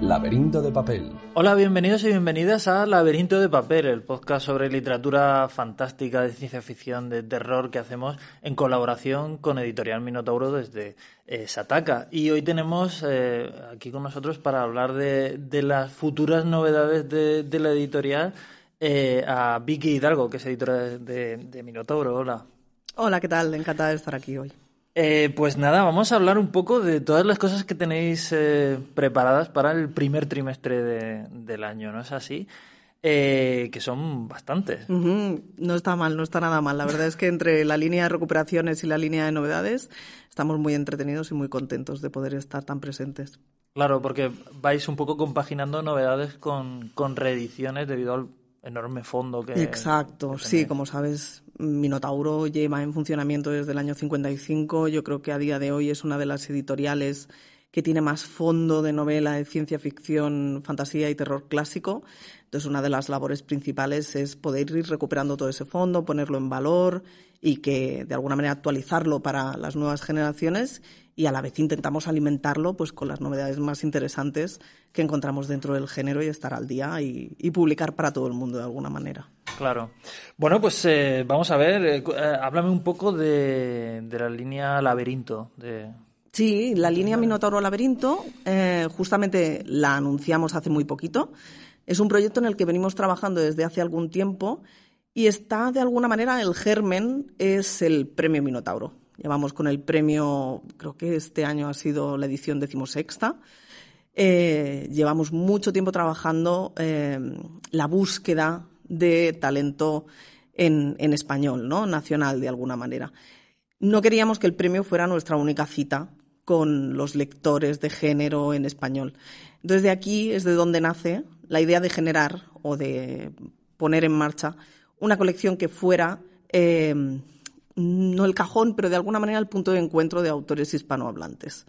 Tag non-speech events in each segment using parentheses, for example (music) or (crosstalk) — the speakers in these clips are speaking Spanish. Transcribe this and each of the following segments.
Laberinto de Papel. Hola, bienvenidos y bienvenidas a Laberinto de Papel, el podcast sobre literatura fantástica de ciencia ficción, de terror que hacemos en colaboración con Editorial Minotauro desde eh, Sataka. Y hoy tenemos eh, aquí con nosotros para hablar de, las futuras novedades de, la editorial eh, a Vicky Hidalgo, que es editora de, de Minotauro. Hola. Hola, ¿qué tal? Encantada de estar aquí hoy. Eh, pues nada, vamos a hablar un poco de todas las cosas que tenéis eh, preparadas para el primer trimestre del año, ¿no es así? Eh, que son bastantes. No está mal, no está nada mal. La verdad es que entre la línea de recuperaciones y la línea de novedades estamos muy entretenidos y muy contentos de poder estar tan presentes. Claro, porque vais un poco compaginando novedades con, con reediciones debido al enorme fondo que. Exacto, sí, como sabes, Minotauro lleva en funcionamiento desde el año 55. Yo creo que a día de hoy es una de las editoriales que tiene más fondo de novela de ciencia ficción, fantasía y terror clásico. Entonces, una de las labores principales es poder ir recuperando todo ese fondo, ponerlo en valor y que de alguna manera actualizarlo para las nuevas generaciones y a la vez intentamos alimentarlo pues con las novedades más interesantes que encontramos dentro del género y estar al día y, publicar para todo el mundo de alguna manera. Claro. Bueno, pues eh, vamos a ver, eh, eh, háblame un poco de, la línea Laberinto. De... Sí, la línea Minotauro Laberinto, justamente la anunciamos hace muy poquito. Es un proyecto en el que venimos trabajando desde hace algún tiempo y está de alguna manera el germen es el premio Minotauro. Llevamos con el premio, creo que este año ha sido la edición decimosexta. Eh, llevamos mucho tiempo trabajando eh, la búsqueda de talento en, en, español, ¿no? Nacional, de alguna manera. No queríamos que el premio fuera nuestra única cita con los lectores de género en español. Entonces, de aquí es de donde nace la idea de generar o de poner en marcha una colección que fuera eh, no el cajón, pero de alguna manera el punto de encuentro de autores hispanohablantes.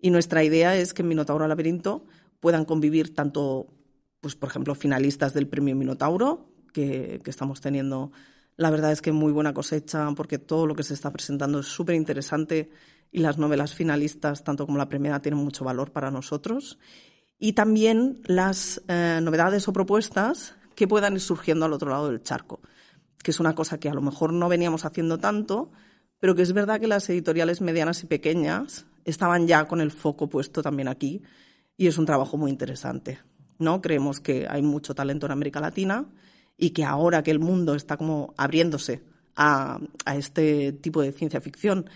Y nuestra idea es que en Minotauro Laberinto puedan convivir tanto, pues por ejemplo, finalistas del premio Minotauro, que, estamos teniendo, la verdad es que muy buena cosecha, porque todo lo que se está presentando es súper interesante y las novelas finalistas, tanto como la premiada, tienen mucho valor para nosotros. Y también las eh, novedades o propuestas que puedan ir surgiendo al otro lado del charco que es una cosa que a lo mejor no veníamos haciendo tanto, pero que es verdad que las editoriales medianas y pequeñas estaban ya con el foco puesto también aquí y es un trabajo muy interesante. ¿no? Creemos que hay mucho talento en América Latina y que ahora que el mundo está como abriéndose a, a este tipo de ciencia ficción,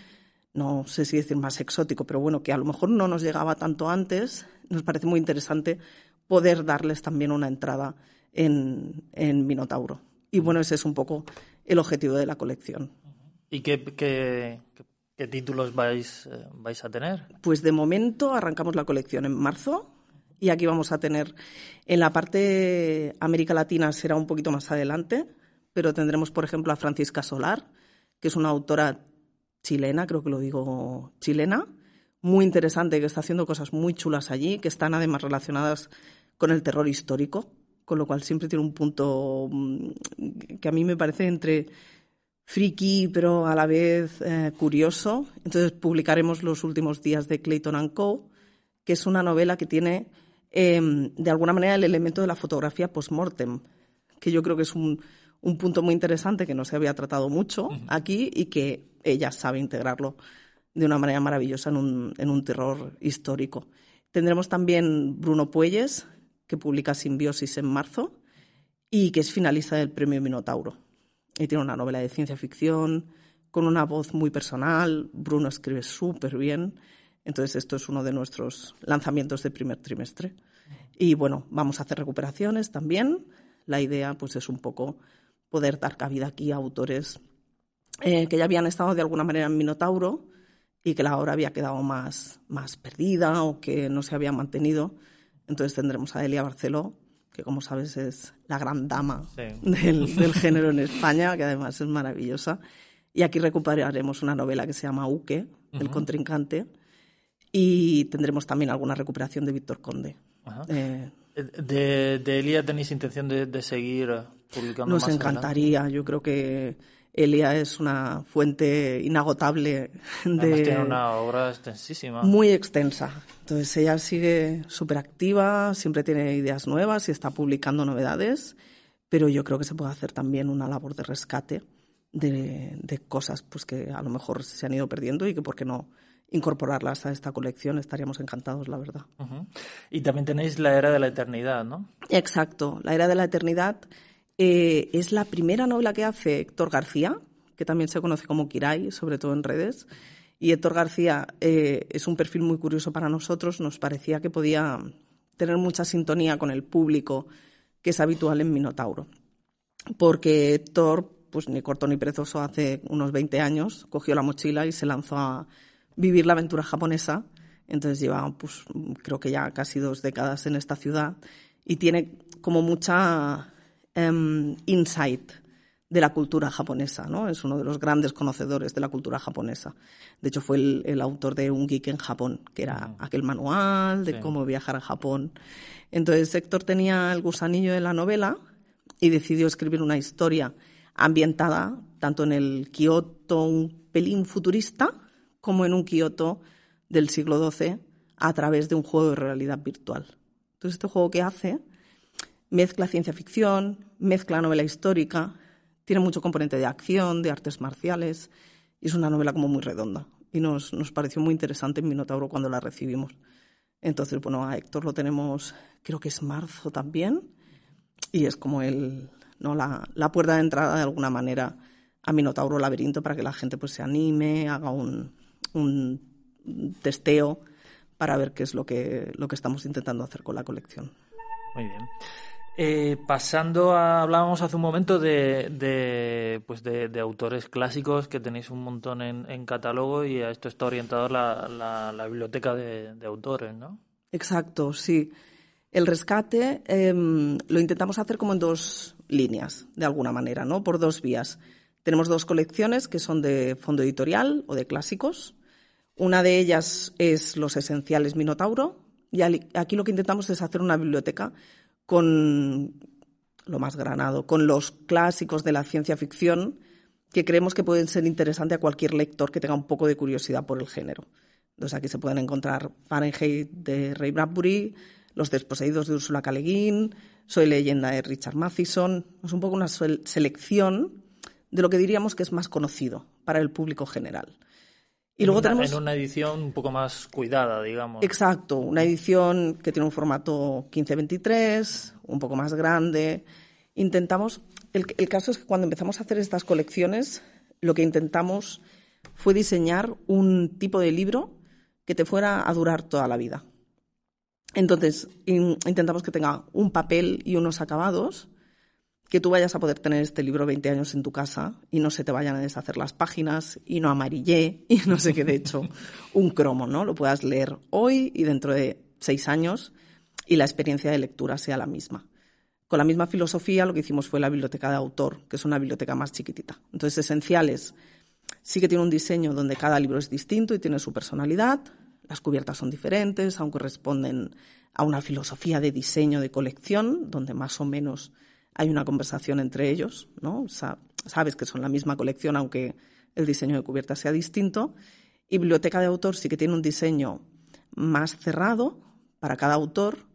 no sé si decir más exótico, pero bueno, que a lo mejor no nos llegaba tanto antes, nos parece muy interesante poder darles también una entrada en, en Minotauro. Y bueno, ese es un poco el objetivo de la colección. ¿Y qué, títulos vais, eh, vais a tener? Pues de momento arrancamos la colección en marzo y aquí vamos a tener en la parte América Latina será un poquito más adelante, pero tendremos por ejemplo a Francisca Solar, que es una autora chilena, creo que lo digo chilena, muy interesante, que está haciendo cosas muy chulas allí, que están además relacionadas con el terror histórico con lo cual siempre tiene un punto mm, que a mí me parece entre friki pero a la vez eh, curioso. Entonces publicaremos los últimos días de Clayton Co., que es una novela que tiene em, de alguna manera el elemento de la fotografía post-mortem, que yo creo que es un, un, punto muy interesante que no se había tratado mucho aquí y que ella sabe integrarlo de una manera maravillosa en un, en un terror histórico. Tendremos también Bruno Puelles, que publica Simbiosis en marzo y que es finalista del premio Minotauro. Y tiene una novela de ciencia ficción con una voz muy personal. Bruno escribe súper bien. Entonces, esto es uno de nuestros lanzamientos de primer trimestre. Y bueno, vamos a hacer recuperaciones también. La idea, pues, es un poco poder dar cabida aquí a autores eh, que ya habían estado de alguna manera en Minotauro y que la obra había quedado más, más perdida o que no se había mantenido. Entonces tendremos a Elia Barceló, que como sabes es la gran dama del, género en España, que además es maravillosa. Y aquí recuperaremos una novela que se llama Uke, El contrincante, y tendremos también alguna recuperación de Víctor Conde. Eh, de, de, Elia tenéis intención de, seguir publicando nos encantaría, yo creo que Elia es una fuente inagotable de... tiene una obra extensísima. Muy extensa. Entonces ella sigue súper activa, siempre tiene ideas nuevas y está publicando novedades, pero yo creo que se puede hacer también una labor de rescate de, de cosas pues, que a lo mejor se han ido perdiendo y que, ¿por qué no? incorporarlas a esta colección, estaríamos encantados, la verdad. Y también tenéis la Era de la Eternidad, ¿no? Exacto, la Era de la Eternidad eh, es la primera novela que hace Héctor García, que también se conoce como Kirai, sobre todo en redes. Y Héctor García eh, es un perfil muy curioso para nosotros, nos parecía que podía tener mucha sintonía con el público que es habitual en Minotauro. Porque Héctor, pues ni corto ni perezoso, hace unos 20 años cogió la mochila y se lanzó a vivir la aventura japonesa. Entonces lleva, pues, creo que ya casi dos décadas en esta ciudad y tiene como mucha um, insight de la cultura japonesa, ¿no? Es uno de los grandes conocedores de la cultura japonesa. De hecho, fue el, autor de Un Geek en Japón, que era aquel manual de cómo viajar a Japón. Entonces, Héctor tenía el gusanillo de la novela y decidió escribir una historia ambientada tanto en el Kioto un pelín futurista como en un Kioto del siglo XII a través de un juego de realidad virtual. Entonces, este juego que hace mezcla ciencia ficción, mezcla novela histórica, tiene mucho componente de acción, de artes marciales, y es una novela como muy redonda. Y nos, nos pareció muy interesante en Minotauro cuando la recibimos. Entonces, bueno, a Héctor lo tenemos, creo que es marzo también, y es como el, ¿no? la, la puerta de entrada de alguna manera a Minotauro Laberinto para que la gente pues se anime, haga un, un testeo para ver qué es lo que, lo que estamos intentando hacer con la colección. Muy bien. Eh, pasando a, hablábamos hace un momento de, de pues de, autores clásicos que tenéis un montón en, catálogo y a esto está orientado la, la, biblioteca de, autores, ¿no? Exacto, sí. El rescate em, lo intentamos hacer como en dos líneas, de alguna manera, ¿no? Por dos vías. Tenemos dos colecciones que son de fondo editorial o de clásicos. Una de ellas es Los Esenciales Minotauro, y aquí lo que intentamos es hacer una biblioteca con lo más granado, con los clásicos de la ciencia ficción que creemos que pueden ser interesantes a cualquier lector que tenga un poco de curiosidad por el género. Entonces aquí se pueden encontrar Fahrenheit de Ray Bradbury, Los desposeídos de Ursula K. Le Soy leyenda de Richard Matheson. Es un poco una selección de lo que diríamos que es más conocido para el público general. Y luego tenemos... En una edición un poco más cuidada, digamos. Exacto, una edición que tiene un formato 15-23, un poco más grande. Intentamos... El, el caso es que cuando empezamos a hacer estas colecciones, lo que intentamos fue diseñar un tipo de libro que te fuera a durar toda la vida. Entonces, intentamos que tenga un papel y unos acabados que tú vayas a poder tener este libro 20 años en tu casa y no se te vayan a deshacer las páginas y no amarillé (laughs) y no sé qué, de hecho, un cromo, ¿no? Lo puedas leer hoy y dentro de seis años y la experiencia de lectura sea la misma. Con la misma filosofía lo que hicimos fue la biblioteca de autor, que es una biblioteca más chiquitita. Entonces, esenciales, sí que tiene un diseño donde cada libro es distinto y tiene su personalidad, las cubiertas son diferentes, aunque responden a una filosofía de diseño de colección, donde más o menos hay una conversación entre ellos, ¿no? sabes que son la misma colección, aunque el diseño de cubierta sea distinto. Y Biblioteca de Autor sí que tiene un diseño más cerrado para cada autor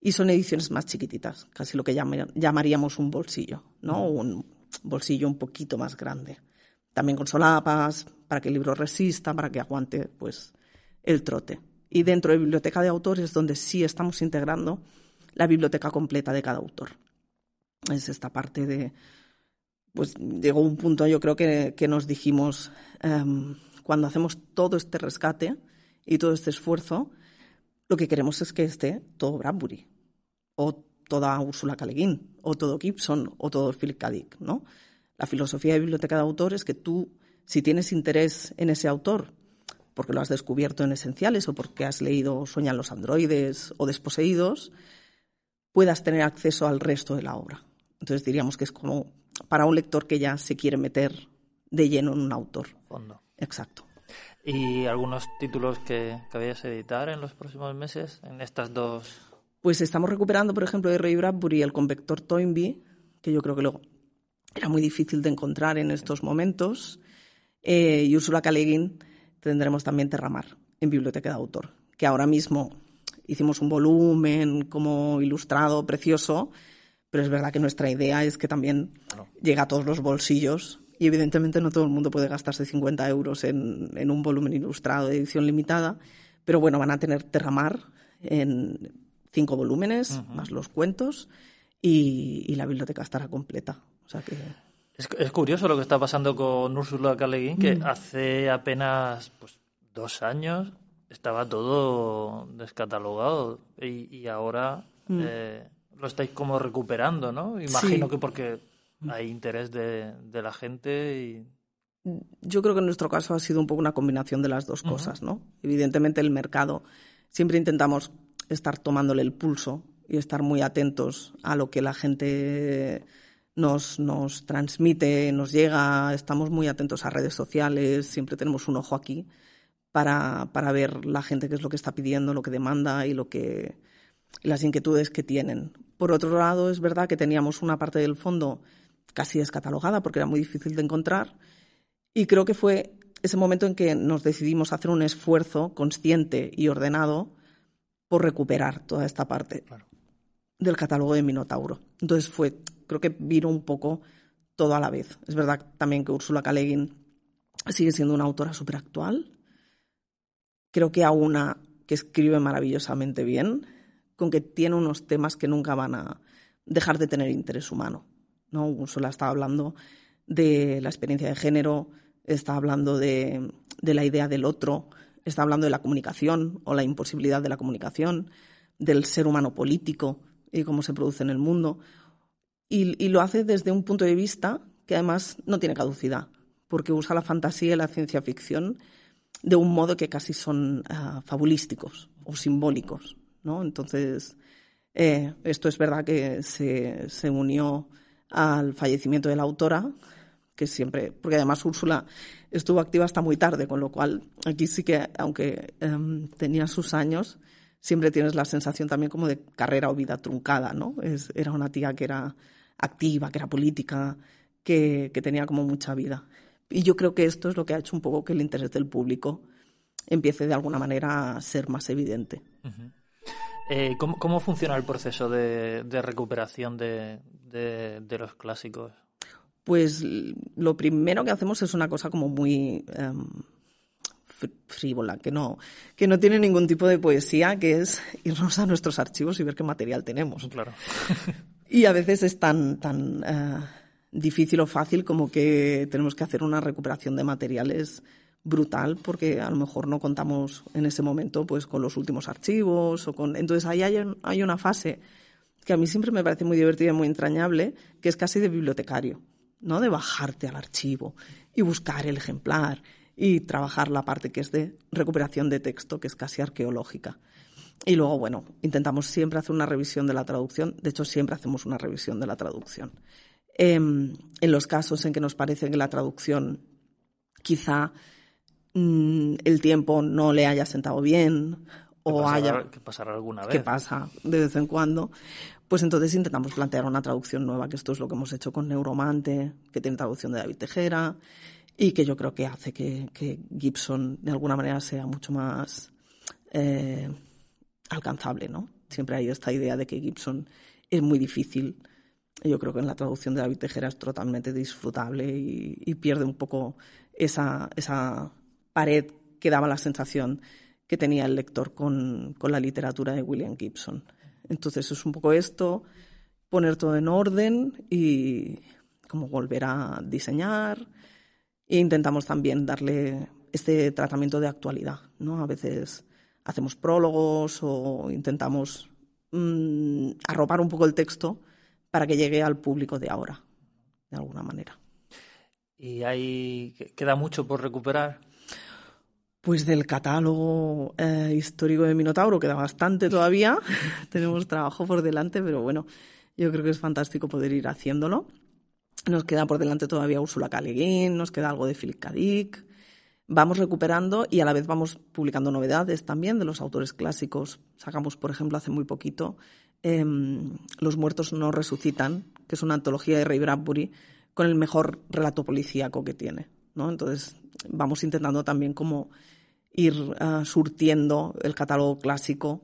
y son ediciones más chiquititas, casi lo que llamaríamos un bolsillo, ¿no? Un bolsillo un poquito más grande. También con solapas, para que el libro resista, para que aguante pues, el trote. Y dentro de Biblioteca de Autor es donde sí estamos integrando la biblioteca completa de cada autor es esta parte de, pues llegó un punto, yo creo que, que nos dijimos, em, cuando hacemos todo este rescate y todo este esfuerzo, lo que queremos es que esté todo Bradbury, o toda Úrsula K. o todo Gibson, o todo Philip K. Dick, ¿no? La filosofía de biblioteca de autor es que tú, si tienes interés en ese autor, porque lo has descubierto en Esenciales o porque has leído Sueñan los androides o Desposeídos, puedas tener acceso al resto de la obra. Entonces diríamos que es como para un lector que ya se quiere meter de lleno en un autor. Fondo. Exacto. ¿Y algunos títulos que, que vayas a editar en los próximos meses en estas dos? Pues estamos recuperando, por ejemplo, de Ray Bradbury el convector Toynbee, que yo creo que lo era muy difícil de encontrar en estos momentos. Eh, y Úrsula K. tendremos también Terramar en Biblioteca de Autor, que ahora mismo hicimos un volumen como ilustrado precioso, pero es verdad que nuestra idea es que también llega a todos los bolsillos y evidentemente no todo el mundo puede gastarse 50 euros en, un volumen ilustrado de edición limitada, pero bueno, van a tener Terramar en cinco volúmenes, más los cuentos, y, la biblioteca estará completa. O sea que... Es, curioso lo que está pasando con Úrsula K. que mm. hace apenas pues, dos años estaba todo descatalogado y, ahora mm. eh, lo estáis como recuperando, ¿no? Imagino que porque hay interés de, la gente y... Yo creo que en nuestro caso ha sido un poco una combinación de las dos cosas, ¿no? Evidentemente el mercado, siempre intentamos estar tomándole el pulso y estar muy atentos a lo que la gente nos, nos transmite, nos llega, estamos muy atentos a redes sociales, siempre tenemos un ojo aquí para, para ver la gente qué es lo que está pidiendo, lo que demanda y lo que las inquietudes que tienen. Por otro lado, es verdad que teníamos una parte del fondo casi descatalogada porque era muy difícil de encontrar y creo que fue ese momento en que nos decidimos hacer un esfuerzo consciente y ordenado por recuperar toda esta parte del catálogo de Minotauro. Entonces fue, creo que vino un poco todo a la vez. Es verdad también que Úrsula K. sigue siendo una autora súper actual, creo que a una que escribe maravillosamente bien, con que tiene unos temas que nunca van a dejar de tener interés humano. ¿no? Está hablando de la experiencia de género, está hablando de, la idea del otro, está hablando de la comunicación o la imposibilidad de la comunicación, del ser humano político y cómo se produce en el mundo. Y, lo hace desde un punto de vista que además no tiene caducidad, porque usa la fantasía y la ciencia ficción de un modo que casi son ah, fabulísticos o simbólicos. ¿no? Entonces, eh, esto es verdad que se, se, unió al fallecimiento de la autora, que siempre, porque además Úrsula estuvo activa hasta muy tarde, con lo cual aquí sí que, aunque em, tenía sus años, siempre tienes la sensación también como de carrera o vida truncada, ¿no? Es, era una tía que era activa, que era política, que, que tenía como mucha vida. Y yo creo que esto es lo que ha hecho un poco que el interés del público empiece de alguna manera a ser más evidente. Eh, ¿cómo, funciona el proceso de, recuperación de, los clásicos? Pues lo primero que hacemos es una cosa como muy em, frívola, que no, que no tiene ningún tipo de poesía, que es irnos a nuestros archivos y ver qué material tenemos. Claro. (laughs) y a veces es tan, tan eh, difícil o fácil como que tenemos que hacer una recuperación de materiales brutal porque a lo mejor no contamos en ese momento pues con los últimos archivos o con entonces ahí hay, hay una fase que a mí siempre me parece muy divertida y muy entrañable que es casi de bibliotecario no de bajarte al archivo y buscar el ejemplar y trabajar la parte que es de recuperación de texto que es casi arqueológica. Y luego bueno intentamos siempre hacer una revisión de la traducción. De hecho siempre hacemos una revisión de la traducción Em, en los casos en que nos parece que la traducción quizá mm, el tiempo no le haya sentado bien o haya que pasará alguna vez. que pasa de vez en cuando pues entonces intentamos plantear una traducción nueva que esto es lo que hemos hecho con Neuromante que tiene traducción de David Tejera y que yo creo que hace que, Gibson de alguna manera sea mucho más eh, alcanzable no siempre hay esta idea de que Gibson es muy difícil yo creo que en la traducción de David Tejera es totalmente disfrutable y, pierde un poco esa, esa, pared que daba la sensación que tenía el lector con, con, la literatura de William Gibson. Entonces es un poco esto, poner todo en orden y como volver a diseñar. E intentamos también darle este tratamiento de actualidad. ¿no? A veces hacemos prólogos o intentamos mm, arropar un poco el texto para que llegue al público de ahora, de alguna manera. ¿Y ahí queda mucho por recuperar? Pues del catálogo eh, histórico de Minotauro queda bastante todavía. (laughs) Tenemos trabajo por delante, pero bueno, yo creo que es fantástico poder ir haciéndolo. Nos queda por delante todavía Úrsula K. nos queda algo de Philip K. Vamos recuperando y a la vez vamos publicando novedades también de los autores clásicos. Sacamos, por ejemplo, hace muy poquito Em, Los muertos no resucitan, que es una antología de Ray Bradbury con el mejor relato policíaco que tiene, ¿no? Entonces vamos intentando también como ir ah, surtiendo el catálogo clásico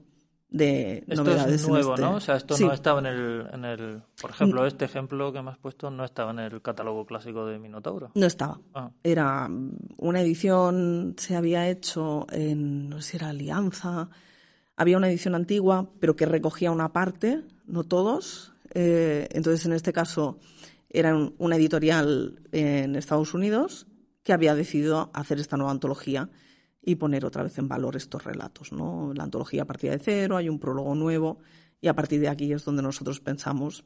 de esto novedades. es nuevo, este ¿no? O sea, esto Sí. no estaba en el, en el... Por ejemplo, este ejemplo que me has puesto no estaba en el catálogo clásico de Minotauro. No estaba. Ah. Era mm, una edición, se había hecho en, no sé si era Alianza, había una edición antigua, pero que recogía una parte, no todos. Eh, entonces, en este caso, era un- una editorial en Estados Unidos que había decidido hacer esta nueva antología y poner otra vez en valor estos relatos. ¿no? La antología partía de cero, hay un prólogo nuevo y a partir de aquí es donde nosotros pensamos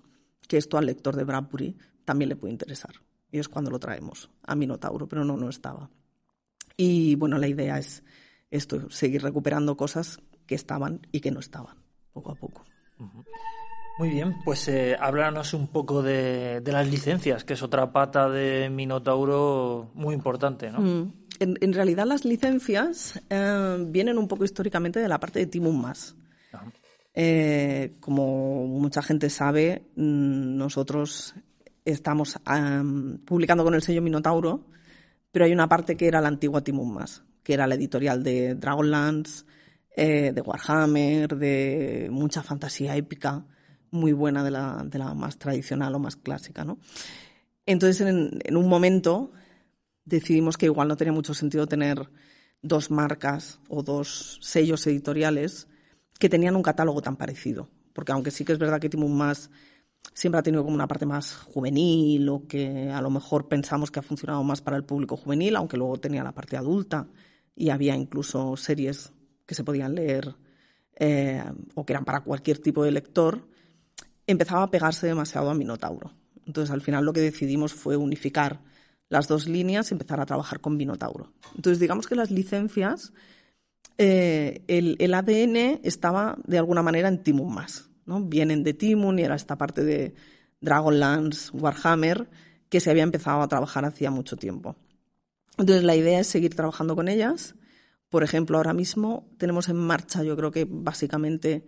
que esto al lector de Bradbury también le puede interesar. Y es cuando lo traemos a Minotauro, pero no, no estaba. Y bueno, la idea es esto, seguir recuperando cosas que estaban y que no estaban, poco a poco. Muy bien, pues eh, háblanos un poco de, de las licencias, que es otra pata de Minotauro muy importante, ¿no? Mm. En, en realidad las licencias eh, vienen un poco históricamente de la parte de Mas. Ajá. Eh, como mucha gente sabe, mm, nosotros estamos am, publicando con el sello Minotauro, pero hay una parte que era la antigua Timon Mas, que era la editorial de Dragonlance, eh, de Warhammer, de mucha fantasía épica, muy buena de la, de la más tradicional o más clásica, ¿no? Entonces, en, un momento decidimos que igual no tenía mucho sentido tener dos marcas o dos sellos editoriales que tenían un catálogo tan parecido. Porque aunque sí que es verdad que Timon Más siempre ha tenido como una parte más juvenil o que a lo mejor pensamos que ha funcionado más para el público juvenil, aunque luego tenía la parte adulta y había incluso series que se podían leer eh, o que eran para cualquier tipo de lector, empezaba a pegarse demasiado a Minotauro. Entonces al final lo que decidimos fue unificar las dos líneas y empezar a trabajar con Minotauro. Entonces digamos que las licencias eh, el, el, ADN estaba de alguna manera en Timun más. ¿no? Vienen de Timun y era esta parte de Dragonlance, Warhammer, que se había empezado a trabajar hacía mucho tiempo. Entonces la idea es seguir trabajando con ellas. Por ejemplo, ahora mismo tenemos en marcha, yo creo que básicamente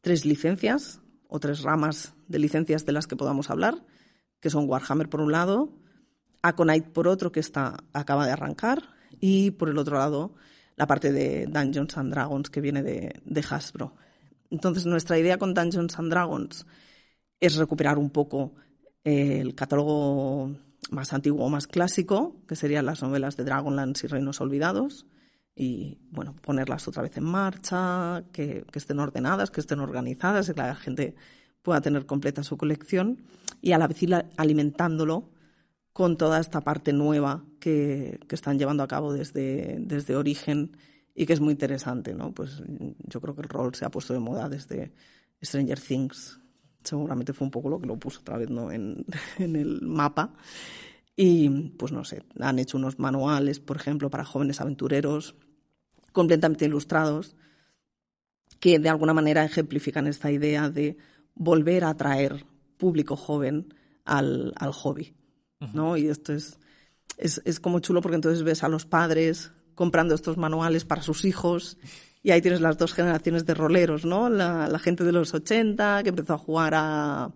tres licencias o tres ramas de licencias de las que podamos hablar, que son Warhammer por un lado, Aconite por otro, que está, acaba de arrancar, y por el otro lado la parte de Dungeons and Dragons que viene de, Hasbro. Entonces, nuestra idea con Dungeons and Dragons es recuperar un poco eh, el catálogo más antiguo o más clásico, que serían las novelas de Dragonlance y Reinos Olvidados, y bueno, ponerlas otra vez en marcha, que, estén ordenadas, que estén organizadas, que la gente pueda tener completa su colección, y a la vez alimentándolo con toda esta parte nueva que, que, están llevando a cabo desde, desde origen y que es muy interesante, ¿no? Pues yo creo que el rol se ha puesto de moda desde Stranger Things. Seguramente fue un poco lo que lo puso otra vez ¿no? en, (laughs) en el mapa. Y pues no sé, han hecho unos manuales, por ejemplo, para jóvenes aventureros, completamente ilustrados, que de alguna manera ejemplifican esta idea de volver a atraer público joven al, al hobby. ¿no? Y esto es, es, es, como chulo porque entonces ves a los padres comprando estos manuales para sus hijos y ahí tienes las dos generaciones de roleros, ¿no? La, la gente de los 80 que empezó a jugar a,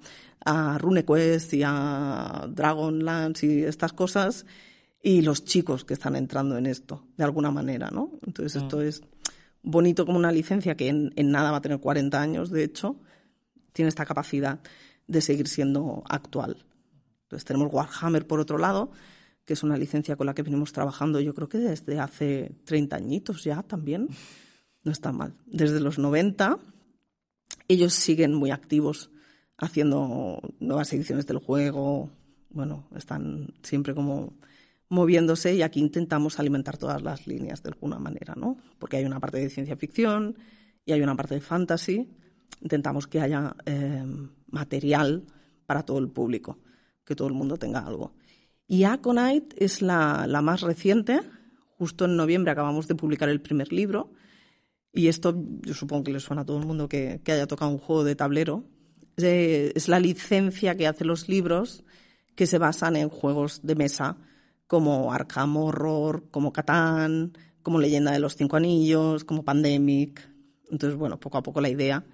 a RuneQuest y a Dragonlance y estas cosas y los chicos que están entrando en esto, de alguna manera, ¿no? Entonces esto mm. es bonito como una licencia que en, en nada va a tener 40 años, de hecho, tiene esta capacidad de seguir siendo actual. Entonces tenemos Warhammer por otro lado, que es una licencia con la que venimos trabajando yo creo que desde hace 30 añitos ya también. No está mal. Desde los 90 ellos siguen muy activos haciendo nuevas ediciones del juego. Bueno, están siempre como moviéndose y aquí intentamos alimentar todas las líneas de alguna manera, ¿no? Porque hay una parte de ciencia ficción y hay una parte de fantasy. Intentamos que haya eh, material para todo el público que todo el mundo tenga algo. Y Aconite es la, más reciente. Justo en noviembre acabamos de publicar el primer libro. Y esto yo supongo que le suena a todo el mundo que, que haya tocado un juego de tablero. Eh, es la licencia que hace los libros que se basan en juegos de mesa como Arkham Horror, como Catán, como Leyenda de los Cinco Anillos, como Pandemic. Entonces, bueno, poco a poco la idea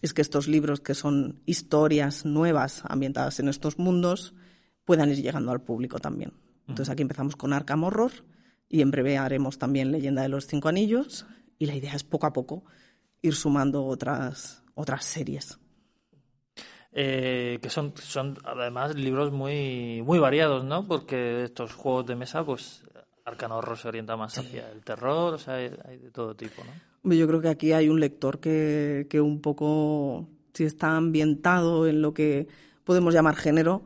es que estos libros, que son historias nuevas ambientadas en estos mundos, puedan ir llegando al público también. Entonces aquí empezamos con Arkham Horror y en breve haremos también Leyenda de los Cinco Anillos y la idea es poco a poco ir sumando otras, otras series. Eh, que son, son además libros muy, muy variados, ¿no? Porque estos juegos de mesa, pues Arcano Horror se orienta más hacia el terror, o sea, hay, de todo tipo, ¿no? Yo creo que aquí hay un lector que, que un poco, si está ambientado en lo que podemos llamar género,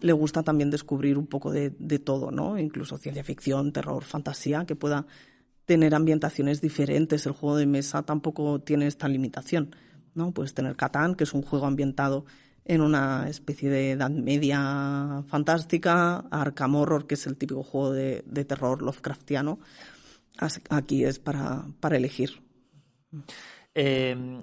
le gusta también descubrir un poco de, de todo, ¿no? Incluso ciencia ficción, terror, fantasía, que pueda tener ambientaciones diferentes. El juego de mesa tampoco tiene esta limitación, ¿no? Puedes tener Catán, que es un juego ambientado en una especie de edad media fantástica, Arkham Horror, que es el típico juego de, terror Lovecraftiano. Aquí es para, para elegir. Eh,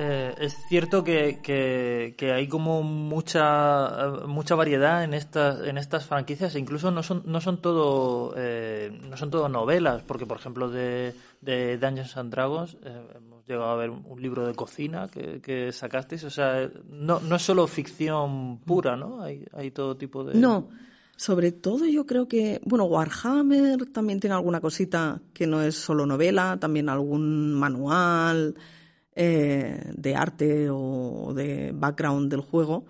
eh, es cierto que, que, hay como mucha mucha variedad en estas en estas franquicias incluso no son no son todo eh, no son todo novelas porque por ejemplo de, Dungeons and Dragons eh, llegado a ver un, libro de cocina que, sacasteis. O sea no, no es solo ficción pura no hay, hay todo tipo de no sobre todo yo creo que, bueno, Warhammer también tiene alguna cosita que no es solo novela, también algún manual, eh, de arte o de background del juego,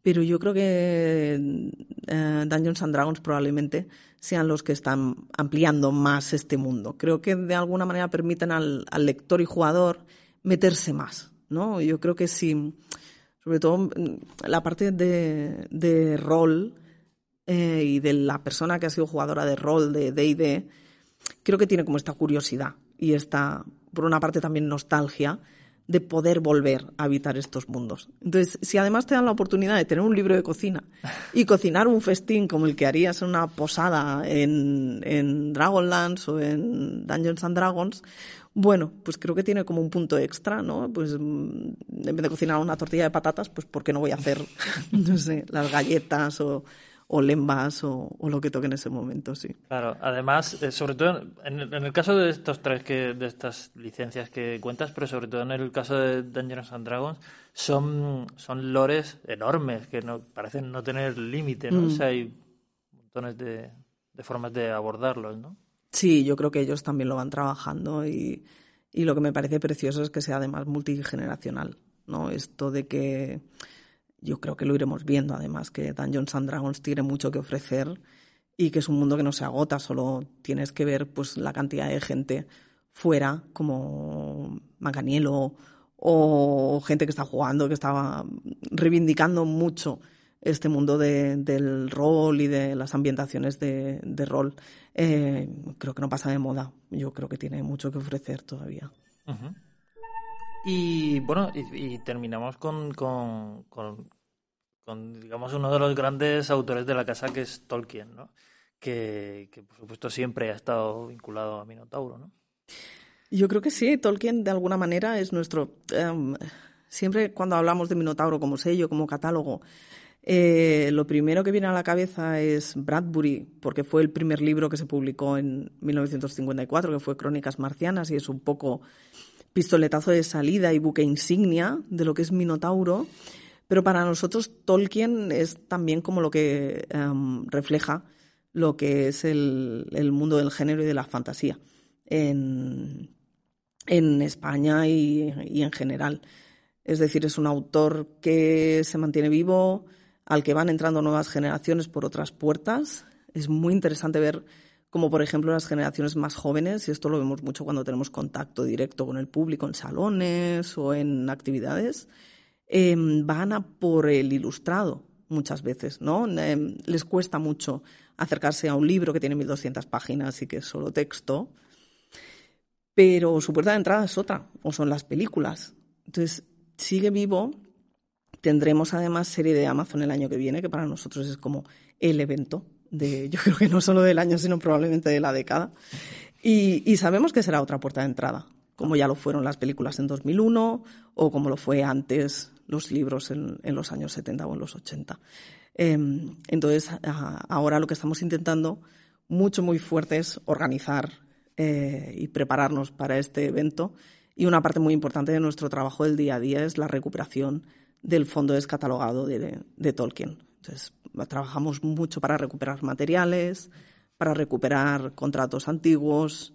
pero yo creo que eh, Dungeons and Dragons probablemente sean los que están ampliando más este mundo. Creo que de alguna manera permiten al, lector y jugador meterse más, ¿no? Yo creo que sí, sobre todo la parte de, de rol eh, y de la persona que ha sido jugadora de rol de D&D, creo que tiene como esta curiosidad y esta, por una parte también nostalgia, de poder volver a habitar estos mundos. Entonces, si además te dan la oportunidad de tener un libro de cocina (laughs) y cocinar un festín como el que harías en una posada en, en Dragonlance o en Dungeons and Dragons, bueno, pues creo que tiene como un punto extra, ¿no? Pues mm, en vez de cocinar una tortilla de patatas, pues ¿por qué no voy a hacer, (laughs) no sé, las galletas o o lembas o, lo que toque en ese momento, sí. Claro, además, eh, sobre todo en, el caso de estos tres, que, de estas licencias que cuentas, pero sobre todo en el caso de Dungeons and Dragons, son, son lores enormes que no parecen no tener límite, ¿no? O sea, mm. hay montones de, de formas de abordarlos, ¿no? Sí, yo creo que ellos también lo van trabajando y, y lo que me parece precioso es que sea además multigeneracional, ¿no? Esto de que yo creo que lo iremos viendo, además, que Dungeons and Dragons tiene mucho que ofrecer y que es un mundo que no se agota, solo tienes que ver pues la cantidad de gente fuera, como Maganielo o gente que está jugando, que estaba reivindicando mucho este mundo del rol y de las ambientaciones de, rol. Eh, creo que no pasa de moda. Yo creo que tiene mucho que ofrecer todavía. Y bueno, y, terminamos con, con, digamos, uno de los grandes autores de la casa, que es Tolkien, ¿no? Que, que por supuesto siempre ha estado vinculado a Minotauro, ¿no? Yo creo que sí, Tolkien de alguna manera es nuestro... Em, siempre cuando hablamos de Minotauro como sello, como catálogo, eh, lo primero que viene a la cabeza es Bradbury, porque fue el primer libro que se publicó en 1954, que fue Crónicas Marcianas, y es un poco pistoletazo de salida y buque insignia de lo que es Minotauro, pero para nosotros Tolkien es también como lo que em, refleja lo que es el, mundo del género y de la fantasía en, España y, y, en general. Es decir, es un autor que se mantiene vivo, al que van entrando nuevas generaciones por otras puertas. Es muy interesante ver como por ejemplo las generaciones más jóvenes, y esto lo vemos mucho cuando tenemos contacto directo con el público en salones o en actividades, em, van a por el ilustrado muchas veces, ¿no? Em, les cuesta mucho acercarse a un libro que tiene 1200 páginas y que es solo texto, pero su puerta de entrada es otra, o son las películas. Entonces, sigue vivo. Tendremos además serie de Amazon el año que viene, que para nosotros es como el evento de, yo creo que no solo del año, sino probablemente de la década. Y, sabemos que será otra puerta de entrada, como ya lo fueron las películas en 2001 o como lo fue antes los libros en, los años 70 o en los 80. Em, entonces, ahora lo que estamos intentando mucho, muy fuerte es organizar eh, y prepararnos para este evento. Y una parte muy importante de nuestro trabajo del día a día es la recuperación del fondo descatalogado de, de Tolkien. Entonces, trabajamos mucho para recuperar materiales, para recuperar contratos antiguos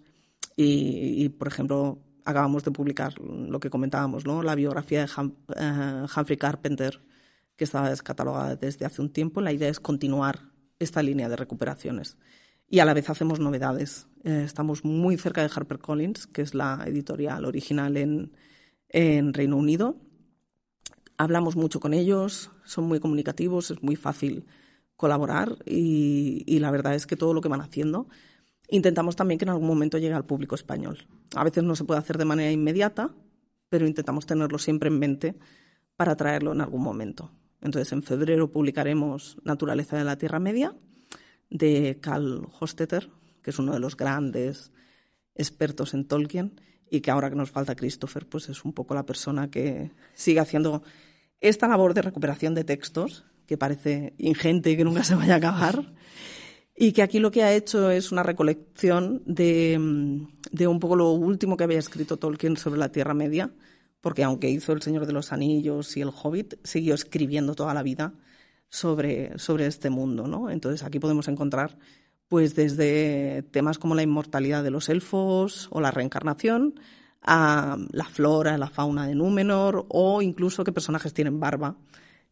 y, por ejemplo, acabamos de publicar lo que comentábamos, ¿no? la biografía de eh, Humphrey Carpenter, que estaba descatalogada desde hace un tiempo. La idea es continuar esta línea de recuperaciones. Y a la vez hacemos novedades. Eh, estamos muy cerca de HarperCollins, que es la editorial original en, en Reino Unido. Hablamos mucho con ellos, son muy comunicativos, es muy fácil colaborar y, la verdad es que todo lo que van haciendo intentamos también que en algún momento llegue al público español. A veces no se puede hacer de manera inmediata, pero intentamos tenerlo siempre en mente para traerlo en algún momento. Entonces, en febrero publicaremos Naturaleza de la Tierra Media de Carl Hostetter, que es uno de los grandes expertos en Tolkien y que ahora que nos falta Christopher, pues es un poco la persona que sigue haciendo esta labor de recuperación de textos, que parece ingente y que nunca se vaya a acabar, y que aquí lo que ha hecho es una recolección de, de un poco lo último que había escrito Tolkien sobre la Tierra Media, porque aunque hizo El Señor de los Anillos y El Hobbit, siguió escribiendo toda la vida sobre, sobre este mundo, ¿no? Entonces aquí podemos encontrar pues desde temas como la inmortalidad de los elfos o la reencarnación, a la flora, la fauna de Númenor o incluso qué personajes tienen barba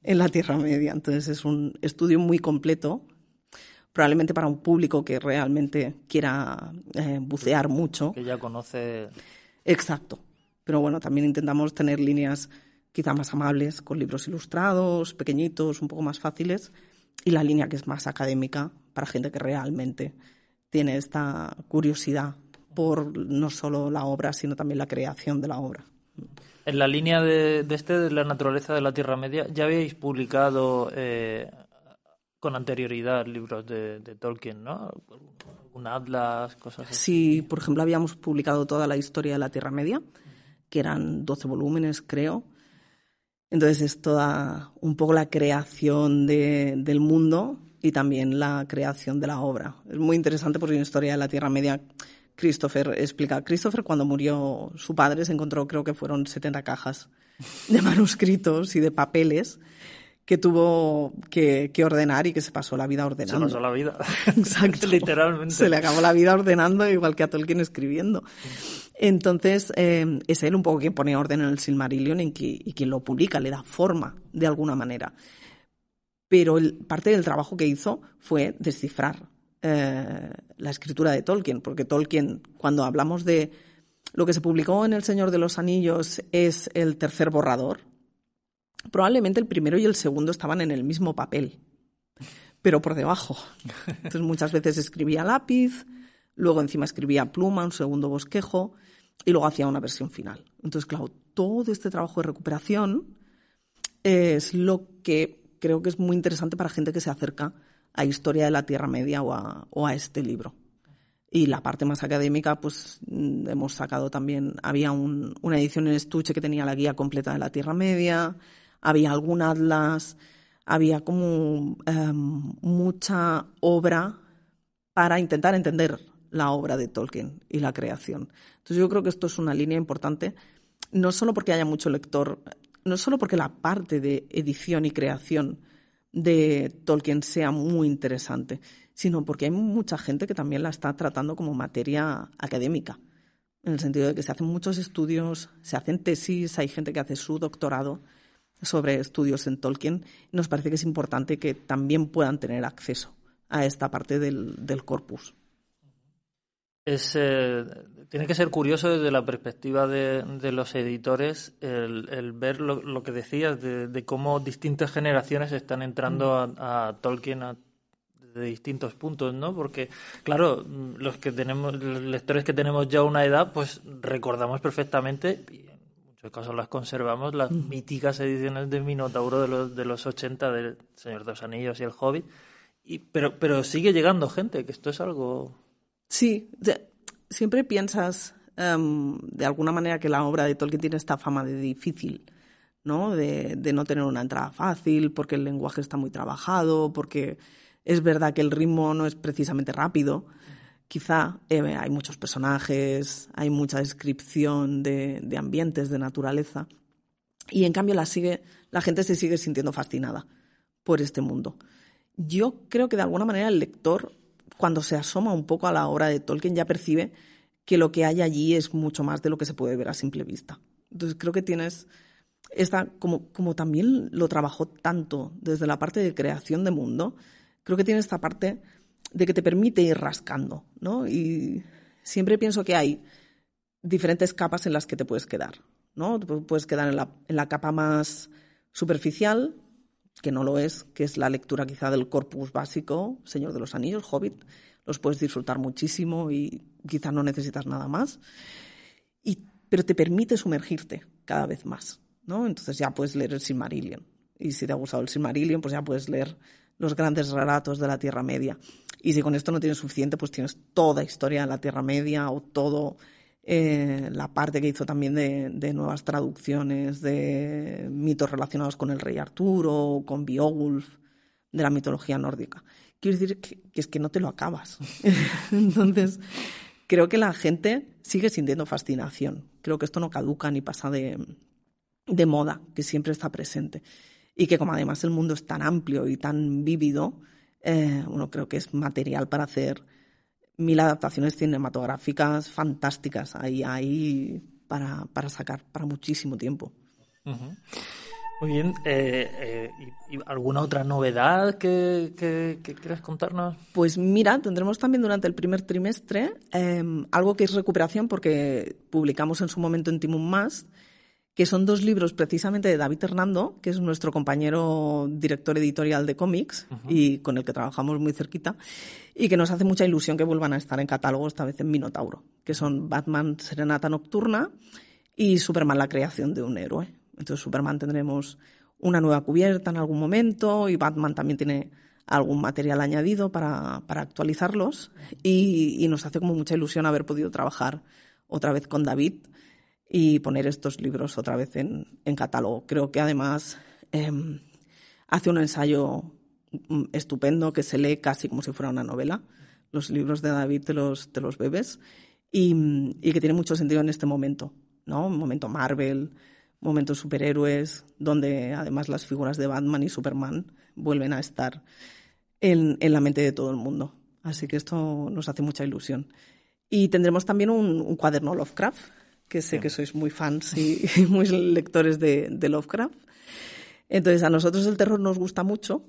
en la Tierra Media. Entonces es un estudio muy completo, probablemente para un público que realmente quiera eh, bucear mucho. Que ya conoce. Exacto. Pero bueno, también intentamos tener líneas quizá más amables, con libros ilustrados, pequeñitos, un poco más fáciles, y la línea que es más académica para gente que realmente tiene esta curiosidad por no solo la obra, sino también la creación de la obra. En la línea de, este, de la naturaleza de la Tierra Media, ya habéis publicado eh, con anterioridad libros de, Tolkien, ¿no? Un atlas, cosas así. Sí, por ejemplo, habíamos publicado toda la historia de la Tierra Media, que eran 12 volúmenes, creo. Entonces es toda un poco la creación del mundo y también la creación de la obra. Es muy interesante porque en Historia de la Tierra Media Christopher explica. Christopher cuando murió su padre se encontró, creo que fueron 70 cajas de (laughs) manuscritos y de papeles que tuvo que, ordenar y que se pasó la vida ordenando. Se pasó la vida. (laughs) Exacto. Literalmente. Se le acabó la vida ordenando, igual que a Tolkien escribiendo. Entonces, eh, es él un poco quien pone orden en el Silmarillion y, quien lo publica, le da forma de alguna manera. Pero parte del trabajo que hizo fue descifrar eh, la escritura de Tolkien, porque Tolkien, cuando hablamos de lo que se publicó en El Señor de los Anillos, es el tercer borrador, probablemente el primero y el segundo estaban en el mismo papel, pero por debajo. Entonces muchas veces escribía lápiz, luego encima escribía pluma, un segundo bosquejo, y luego hacía una versión final. Entonces, claro, todo este trabajo de recuperación es lo que creo que es muy interesante para gente que se acerca a Historia de la Tierra Media o a, este libro. Y la parte más académica, pues mm, hemos sacado también, había una edición en estuche que tenía la guía completa de la Tierra Media, había algún atlas, había como em, mucha obra para intentar entender la obra de Tolkien y la creación. Entonces yo creo que esto es una línea importante, no solo porque haya mucho lector, no solo porque la parte de edición y creación de Tolkien sea muy interesante, sino porque hay mucha gente que también la está tratando como materia académica, en el sentido de que se hacen muchos estudios, se hacen tesis, hay gente que hace su doctorado sobre estudios en Tolkien. Nos parece que es importante que también puedan tener acceso a esta parte del, corpus. Es, eh, tiene que ser curioso desde la perspectiva de, los editores el, ver lo, que decías de, cómo distintas generaciones están entrando mm. a, Tolkien de distintos puntos, ¿no? Porque, claro, los que tenemos, los lectores que tenemos ya una edad, pues recordamos perfectamente caso las conservamos, las míticas ediciones de Minotauro de los, de los 80 del Señor de los Anillos y el Hobbit. Y, pero, pero sigue llegando gente, que esto es algo... Sí, siempre piensas em, de alguna manera que la obra de Tolkien tiene esta fama de difícil, ¿no? De, de no tener una entrada fácil, porque el lenguaje está muy trabajado, porque es verdad que el ritmo no es precisamente rápido quizá eh, hay muchos personajes, hay mucha descripción de, ambientes, de naturaleza, y en cambio la, sigue, la gente se sigue sintiendo fascinada por este mundo. Yo creo que de alguna manera el lector, cuando se asoma un poco a la obra de Tolkien, ya percibe que lo que hay allí es mucho más de lo que se puede ver a simple vista. Entonces creo que tienes esta, como, como también lo trabajó tanto desde la parte de creación de mundo, creo que tiene esta parte de que te permite ir rascando, ¿no? Y siempre pienso que hay diferentes capas en las que te puedes quedar, ¿no? puedes quedar en la, en la capa más superficial, que no lo es, que es la lectura quizá del corpus básico, Señor de los Anillos, Hobbit, los puedes disfrutar muchísimo y quizá no necesitas nada más. Y, pero te permite sumergirte cada vez más, ¿no? Entonces ya puedes leer el Silmarillion. Y si te ha gustado el Silmarillion, pues ya puedes leer los grandes relatos de la Tierra Media. Y si con esto no tienes suficiente, pues tienes toda historia de la Tierra Media o todo eh, la parte que hizo también de, nuevas traducciones de mitos relacionados con el rey Arturo, con Beowulf, de la mitología nórdica. Quiero decir que, es que no te lo acabas. (laughs) Entonces, creo que la gente sigue sintiendo fascinación. Creo que esto no caduca ni pasa de, moda, que siempre está presente. Y que como además el mundo es tan amplio y tan vívido, eh, creo que es material para hacer mil adaptaciones cinematográficas fantásticas ahí, ahí para, para sacar para muchísimo tiempo. Muy bien. Eh, eh, ¿y, alguna otra novedad que, que, quieras contarnos? Pues mira, tendremos también durante el primer trimestre em, algo que es recuperación porque publicamos en su momento en Timum Más que son dos libros precisamente de David Hernando, que es nuestro compañero director editorial de cómics y con el que trabajamos muy cerquita, y que nos hace mucha ilusión que vuelvan a estar en catálogo, esta vez en Minotauro, que son Batman Serenata Nocturna y Superman la creación de un héroe. Entonces Superman tendremos una nueva cubierta en algún momento y Batman también tiene algún material añadido para, para actualizarlos y, y nos hace como mucha ilusión haber podido trabajar otra vez con David y poner estos libros otra vez en, catálogo. Creo que además em, hace un ensayo mm, estupendo que se lee casi como si fuera una novela. Los libros de David te los, los bebes y, que tiene mucho sentido en este momento, ¿no? Un momento Marvel, momento superhéroes, donde además las figuras de Batman y Superman vuelven a estar en, en la mente de todo el mundo. Así que esto nos hace mucha ilusión. Y tendremos también un, un cuaderno Lovecraft que sé que sois muy fans y, (laughs) muy lectores de, Lovecraft. Entonces, a nosotros el terror nos gusta mucho.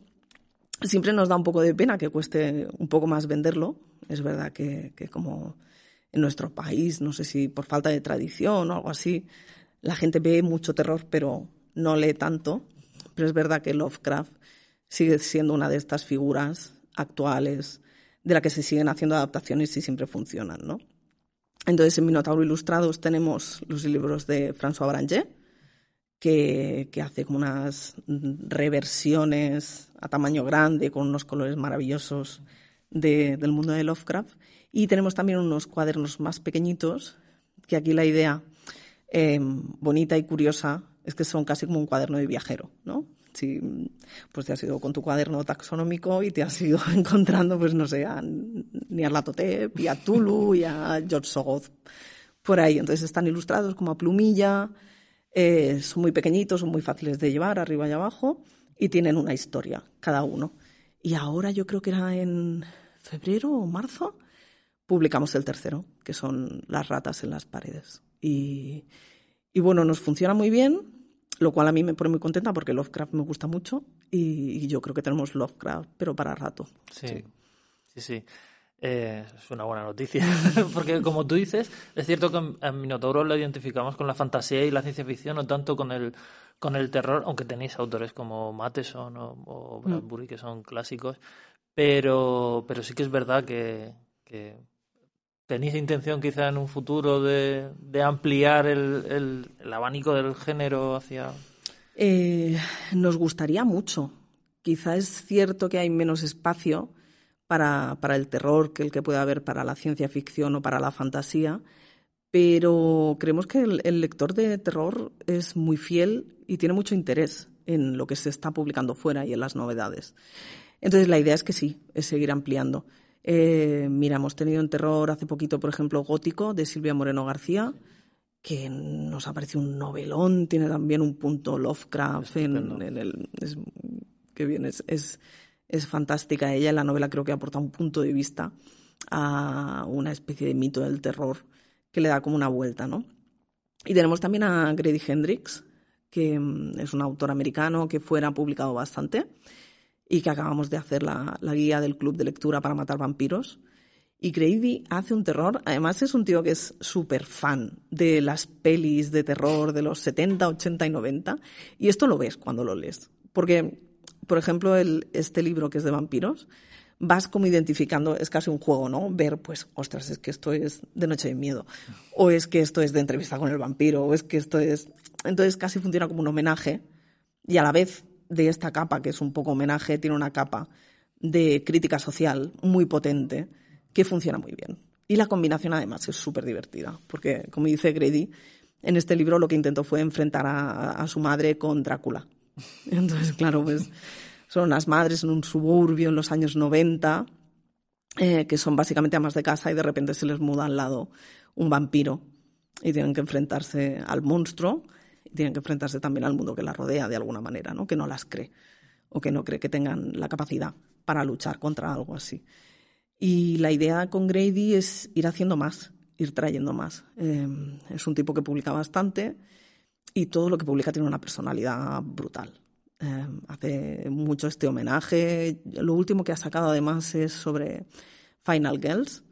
Siempre nos da un poco de pena que cueste un poco más venderlo. Es verdad que, como en nuestro país, no sé si por falta de tradición o algo así, la gente ve mucho terror, pero no lee tanto. Pero es verdad que Lovecraft sigue siendo una de estas figuras actuales de la que se siguen haciendo adaptaciones y siempre funcionan, ¿no? Entonces, en Minotauro Ilustrados tenemos los libros de François Branger, que, hace como unas reversiones a tamaño grande, con unos colores maravillosos del mundo de Lovecraft. Y tenemos también unos cuadernos más pequeñitos, que aquí la idea eh, bonita y curiosa es que son casi como un cuaderno de viajero, ¿no? Si pues te has ido con tu cuaderno taxonómico y te has ido (laughs) encontrando, pues no sé, a Nyarlathotep y a Tulu y a George Sogoth por ahí. Entonces están ilustrados como a plumilla, eh, son muy pequeñitos, son muy fáciles de llevar arriba y abajo y tienen una historia cada uno. Y ahora yo creo que era en febrero o marzo, publicamos el tercero, que son las ratas en las paredes. Y, y bueno, nos funciona muy bien lo cual a mí me pone muy contenta porque Lovecraft me gusta mucho y, yo creo que tenemos Lovecraft, pero para rato. Sí, sí, sí. Eh, es una buena noticia, (laughs) porque como tú dices, es cierto que en, Minotauro lo identificamos con la fantasía y la ciencia ficción, no tanto con el, con el terror, aunque tenéis autores como Matheson o, mm. Bradbury, que son clásicos, pero, pero sí que es verdad que, que ¿Tenéis intención quizá en un futuro de, ampliar el, abanico del género hacia...? Eh, nos gustaría mucho. Quizá es cierto que hay menos espacio para, el terror que el que puede haber para la ciencia ficción o para la fantasía, pero creemos que el, lector de terror es muy fiel y tiene mucho interés en lo que se está publicando fuera y en las novedades. Entonces la idea es que sí, es seguir ampliando. Eh, mira, hemos tenido en terror hace poquito, por ejemplo, Gótico, de Silvia Moreno García, que nos ha parecido un novelón, tiene también un punto Lovecraft en, el... qué bien, es, es, es fantástica ella. En la novela creo que aporta un punto de vista a una especie de mito del terror que le da como una vuelta, ¿no? Y tenemos también a Grady Hendrix, que mm, es un autor americano que fuera publicado bastante y que acabamos de hacer la, la guía del club de lectura para matar vampiros. Y Grady hace un terror, además es un tío que es súper fan de las pelis de terror de los 70, 80 y 90, y esto lo ves cuando lo lees. Porque, por ejemplo, el, este libro que es de vampiros, vas como identificando, es casi un juego, ¿no? Ver, pues, ostras, es que esto es de Noche de Miedo, o es que esto es de entrevista con el vampiro, o es que esto es... Entonces casi funciona como un homenaje, y a la vez de esta capa, que es un poco homenaje, tiene una capa de crítica social muy potente que funciona muy bien. Y la combinación además es súper divertida, porque como dice Grady, en este libro lo que intentó fue enfrentar a, su madre con Drácula. (laughs) Entonces, claro, pues son unas madres en un suburbio en los años 90, eh, que son básicamente amas de casa y de repente se les muda al lado un vampiro y tienen que enfrentarse al monstruo tienen que enfrentarse también al mundo que las rodea de alguna manera, ¿no? que no las cree o que no cree que tengan la capacidad para luchar contra algo así. Y la idea con Grady es ir haciendo más, ir trayendo más. Eh, es un tipo que publica bastante y todo lo que publica tiene una personalidad brutal. Eh, hace mucho este homenaje. Lo último que ha sacado además es sobre Final Girls,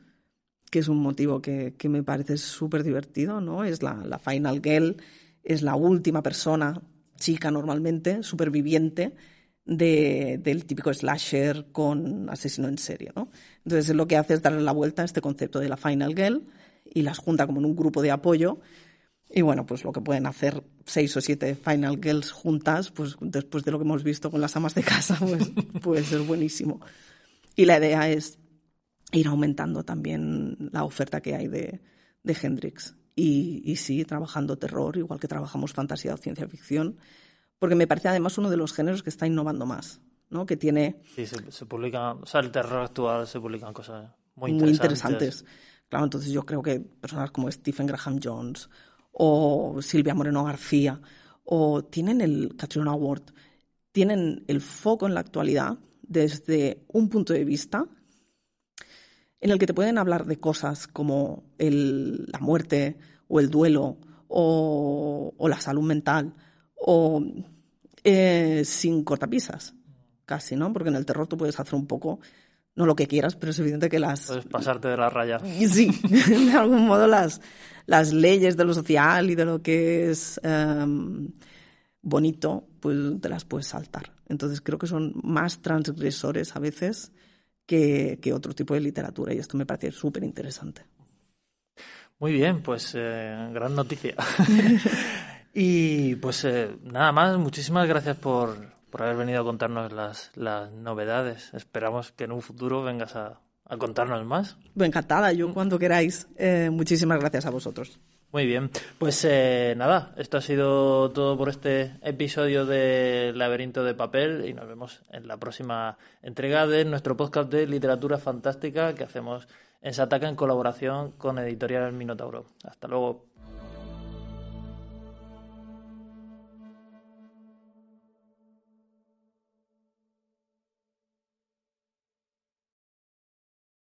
que es un motivo que, que me parece súper divertido, ¿no? Es la, la, Final Girl, es la última persona, chica normalmente, superviviente, de, del típico slasher con asesino en serie, ¿no? Entonces lo que hace es darle la vuelta a este concepto de la Final Girl y las junta como en un grupo de apoyo y bueno, pues lo que pueden hacer seis o siete Final Girls juntas, pues después de lo que hemos visto con las amas de casa, (laughs) pues puede ser buenísimo. Y la idea es ir aumentando también la oferta que hay de, de Hendrix. Y, y sí, trabajando terror, igual que trabajamos fantasía o ciencia ficción, porque me parece además uno de los géneros que está innovando más, ¿no? Que tiene... Sí, se, se publican, o sea, el terror actual se publican cosas muy muy interesantes. interesantes. Claro, entonces yo creo que personas como Stephen Graham Jones o Silvia Moreno García, o tienen el Catriona Award, tienen el foco en la actualidad desde un punto de vista en el que te pueden hablar de cosas como el, la muerte o el duelo o, o la salud mental o eh, sin cortapisas, casi, ¿no? Porque en el terror tú puedes hacer un poco, no lo que quieras, pero es evidente que las... Puedes pasarte de la raya. Sí, (laughs) de algún modo las, las leyes de lo social y de lo que es um, bonito, pues te las puedes saltar. Entonces creo que son más transgresores a veces que, que otro tipo de literatura y esto me parece súper interesante. Muy bien, pues eh, gran noticia. (laughs) y pues eh, nada más, muchísimas gracias por, por haber venido a contarnos las, las novedades. Esperamos que en un futuro vengas a, a contarnos más. Encantada, yo cuando queráis. Eh, muchísimas gracias a vosotros. Muy bien, pues eh, nada, esto ha sido todo por este episodio de Laberinto de Papel y nos vemos en la próxima entrega de nuestro podcast de literatura fantástica que hacemos en Sataka en colaboración con Editorial Minotauro. Hasta luego.